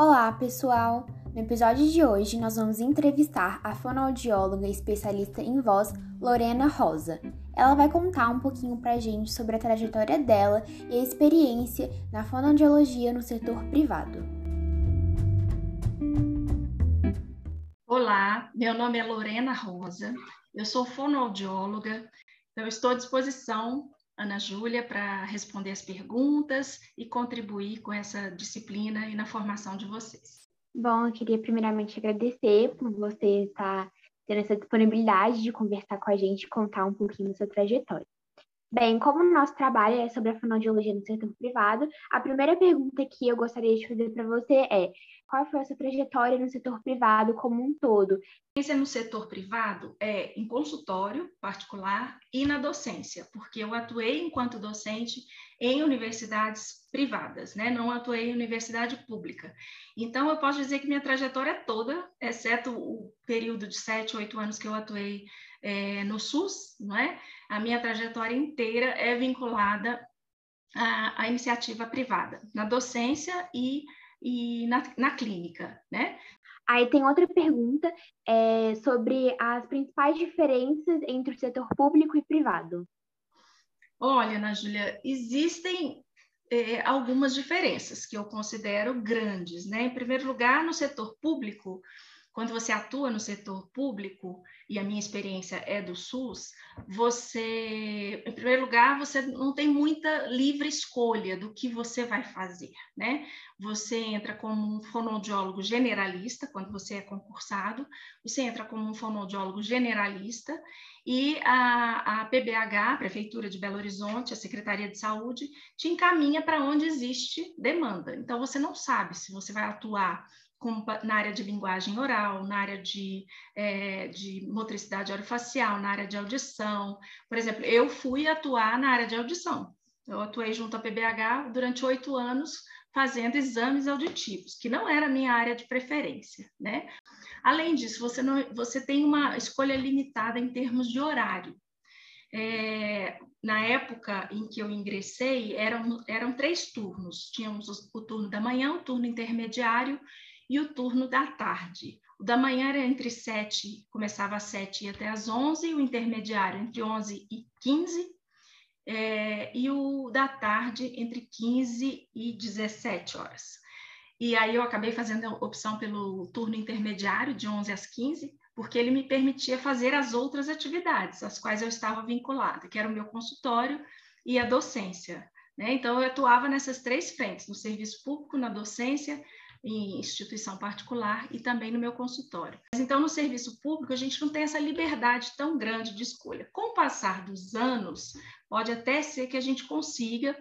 Olá, pessoal! No episódio de hoje, nós vamos entrevistar a fonoaudióloga especialista em voz, Lorena Rosa. Ela vai contar um pouquinho pra gente sobre a trajetória dela e a experiência na fonoaudiologia no setor privado. Olá, meu nome é Lorena Rosa, eu sou fonoaudióloga, então estou à disposição Ana Júlia para responder as perguntas e contribuir com essa disciplina e na formação de vocês. Bom, eu queria primeiramente agradecer por você estar tendo essa disponibilidade de conversar com a gente e contar um pouquinho da sua trajetória. Bem, como o nosso trabalho é sobre a fonoaudiologia no setor privado, a primeira pergunta que eu gostaria de fazer para você é: qual foi a sua trajetória no setor privado como um todo? Experiência no setor privado é em consultório particular e na docência, porque eu atuei enquanto docente em universidades privadas, né? Não atuei em universidade pública. Então, eu posso dizer que minha trajetória é toda, exceto o período de sete, oito anos que eu atuei é, no SUS, não é? A minha trajetória inteira é vinculada à, à iniciativa privada, na docência e, e na, na clínica, né? Aí tem outra pergunta é, sobre as principais diferenças entre o setor público e privado. Olha, Ana Júlia, existem é, algumas diferenças que eu considero grandes, né? Em primeiro lugar, no setor público, quando você atua no setor público, e a minha experiência é do SUS, você, em primeiro lugar, você não tem muita livre escolha do que você vai fazer, né? Você entra como um fonoaudiólogo generalista, quando você é concursado, você entra como um fonoaudiólogo generalista, e a, a PBH, a Prefeitura de Belo Horizonte, a Secretaria de Saúde, te encaminha para onde existe demanda. Então, você não sabe se você vai atuar na área de linguagem oral, na área de, é, de motricidade orofacial, na área de audição. Por exemplo, eu fui atuar na área de audição. Eu atuei junto à PBH durante oito anos fazendo exames auditivos, que não era a minha área de preferência, né? Além disso, você, não, você tem uma escolha limitada em termos de horário. É, na época em que eu ingressei, eram, eram três turnos. Tínhamos o, o turno da manhã, o turno intermediário e o turno da tarde. O da manhã era entre 7, começava às 7 e até às 11, o intermediário entre 11 e 15, é, e o da tarde entre 15 e 17 horas. E aí eu acabei fazendo a opção pelo turno intermediário, de 11 às 15, porque ele me permitia fazer as outras atividades, às quais eu estava vinculada, que era o meu consultório e a docência. Né? Então, eu atuava nessas três frentes, no serviço público, na docência em instituição particular e também no meu consultório. Mas então, no serviço público, a gente não tem essa liberdade tão grande de escolha. Com o passar dos anos, pode até ser que a gente consiga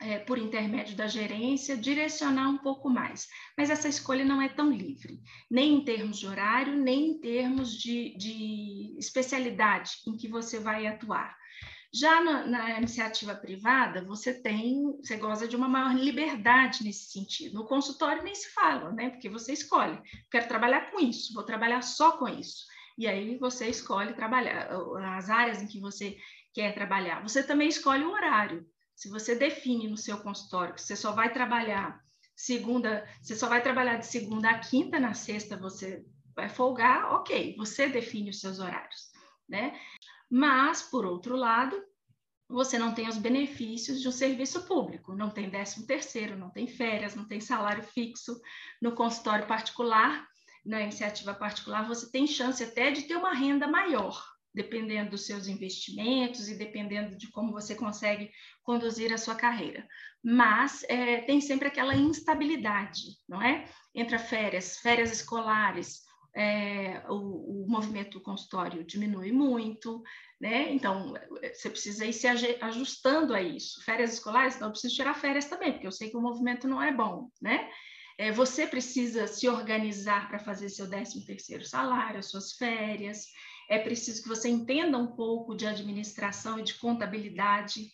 é, por intermédio da gerência, direcionar um pouco mais. Mas essa escolha não é tão livre, nem em termos de horário, nem em termos de, de especialidade em que você vai atuar. Já na, na, iniciativa privada, você tem, você goza de uma maior liberdade nesse sentido. No consultório nem se fala, né? Porque você escolhe, quero trabalhar com isso, vou trabalhar só com isso. E aí você escolhe trabalhar as áreas em que você quer trabalhar. Você também escolhe o horário. Se você define no seu consultório que você só vai trabalhar segunda, você só vai trabalhar de segunda a quinta, na sexta você vai folgar, ok, você define os seus horários, né? Mas, por outro lado, você não tem os benefícios de um serviço público, não tem décimo terceiro, não tem férias, não tem salário fixo no consultório particular, na iniciativa particular, você tem chance até de ter uma renda maior, dependendo dos seus investimentos e dependendo de como você consegue conduzir a sua carreira. Mas é, tem sempre aquela instabilidade, não é? Entre férias, férias escolares, é, o, o, movimento do consultório diminui muito, né? Então, você precisa ir se ajustando a isso. Férias escolares, então eu preciso tirar férias também, porque eu sei que o movimento não é bom, né? É, você precisa se organizar para fazer seu 13 terceiro salário, suas férias. É preciso que você entenda um pouco de administração e de contabilidade,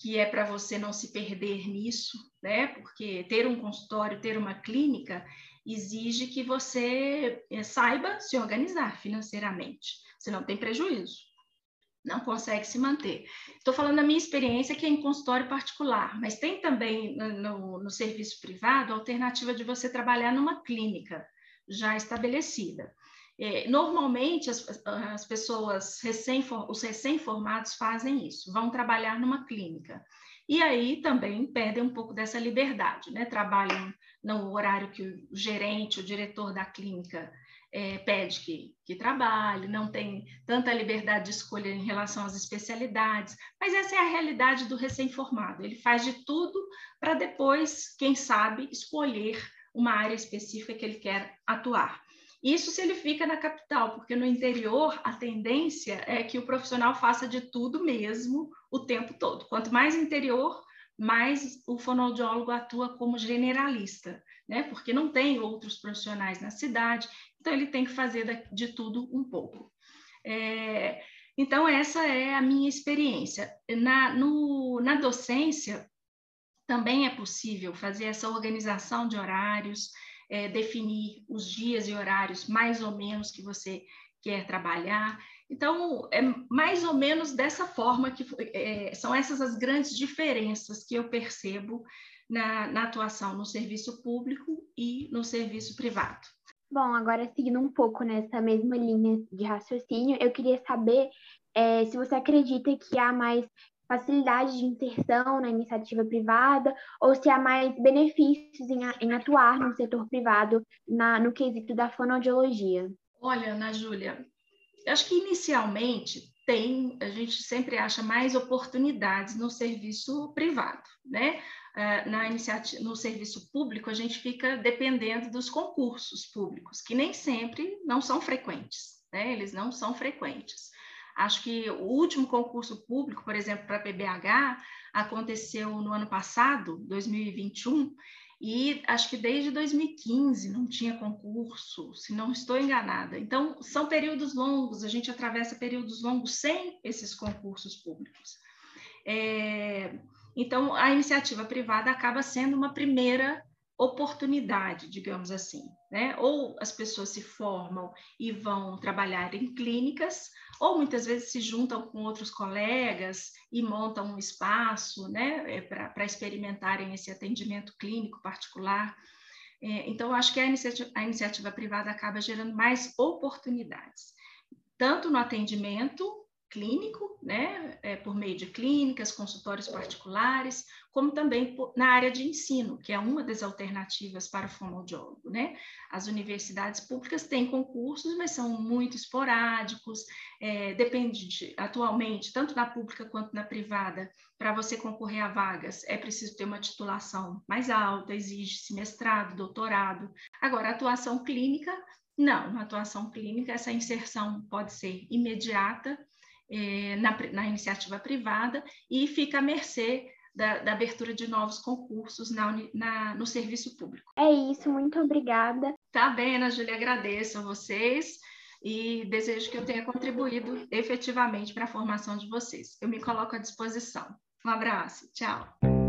que é para você não se perder nisso, né? Porque ter um consultório, ter uma clínica, exige que você eh, saiba se organizar financeiramente, senão tem prejuízo. não consegue se manter. Estou falando da minha experiência, que é em consultório particular, mas tem também no, no serviço privado a alternativa de você trabalhar numa clínica já estabelecida. É, normalmente, as, as pessoas, recém, os recém-formados fazem isso, vão trabalhar numa clínica. E aí também perdem um pouco dessa liberdade, né? Trabalham no horário que o gerente, o diretor da clínica é, pede que, que trabalhe, não tem tanta liberdade de escolha em relação às especialidades, mas essa é a realidade do recém-formado. Ele faz de tudo para depois, quem sabe, escolher uma área específica que ele quer atuar. Isso se ele fica na capital, porque no interior a tendência é que o profissional faça de tudo mesmo o tempo todo. Quanto mais interior, mais o fonoaudiólogo atua como generalista, né? Porque não tem outros profissionais na cidade, então ele tem que fazer de tudo um pouco. É, então, essa é a minha experiência. Na, no, na docência, também é possível fazer essa organização de horários, é, definir os dias e horários mais ou menos que você quer trabalhar. Então, é mais ou menos dessa forma que é, são essas as grandes diferenças que eu percebo na, na atuação no serviço público e no serviço privado. Bom, agora seguindo um pouco nessa mesma linha de raciocínio, eu queria saber é, se você acredita que há mais facilidade de inserção na iniciativa privada ou se há mais benefícios em, em atuar no setor privado na, no quesito da fonoaudiologia. Olha, Ana Júlia, acho que inicialmente tem, a gente sempre acha mais oportunidades no serviço privado, né? É, na iniciativa, no serviço público, a gente fica dependendo dos concursos públicos, que nem sempre não são frequentes, né? Eles não são frequentes. Acho que o último concurso público, por exemplo, para a PBH, aconteceu no ano passado, 2021, e acho que desde 2015 não tinha concurso, se não estou enganada. Então, são períodos longos, a gente atravessa períodos longos sem esses concursos públicos. É, então, a iniciativa privada acaba sendo uma primeira oportunidade, digamos assim, né? Ou as pessoas se formam e vão trabalhar em clínicas, ou muitas vezes se juntam com outros colegas e montam um espaço, né, é, para experimentarem esse atendimento clínico particular. É, então, acho que a iniciativa, a iniciativa privada acaba gerando mais oportunidades, tanto no atendimento clínico, né, é, por meio de clínicas, consultórios particulares, como também por, na área de ensino, que é uma das alternativas para o fonoaudiólogo, né? As universidades públicas têm concursos, mas são muito esporádicos, é, depende de, atualmente, tanto na pública quanto na privada, para você concorrer a vagas, é preciso ter uma titulação mais alta, exige-se mestrado, doutorado. Agora, atuação clínica, não, na atuação clínica, essa inserção pode ser imediata, é, na, na, iniciativa privada e fica à mercê da, da abertura de novos concursos na, na, no serviço público. É isso, muito obrigada. Tá bem, Ana Júlia, agradeço a vocês e desejo que eu tenha contribuído efetivamente para a formação de vocês. Eu me coloco à disposição. Um abraço, tchau.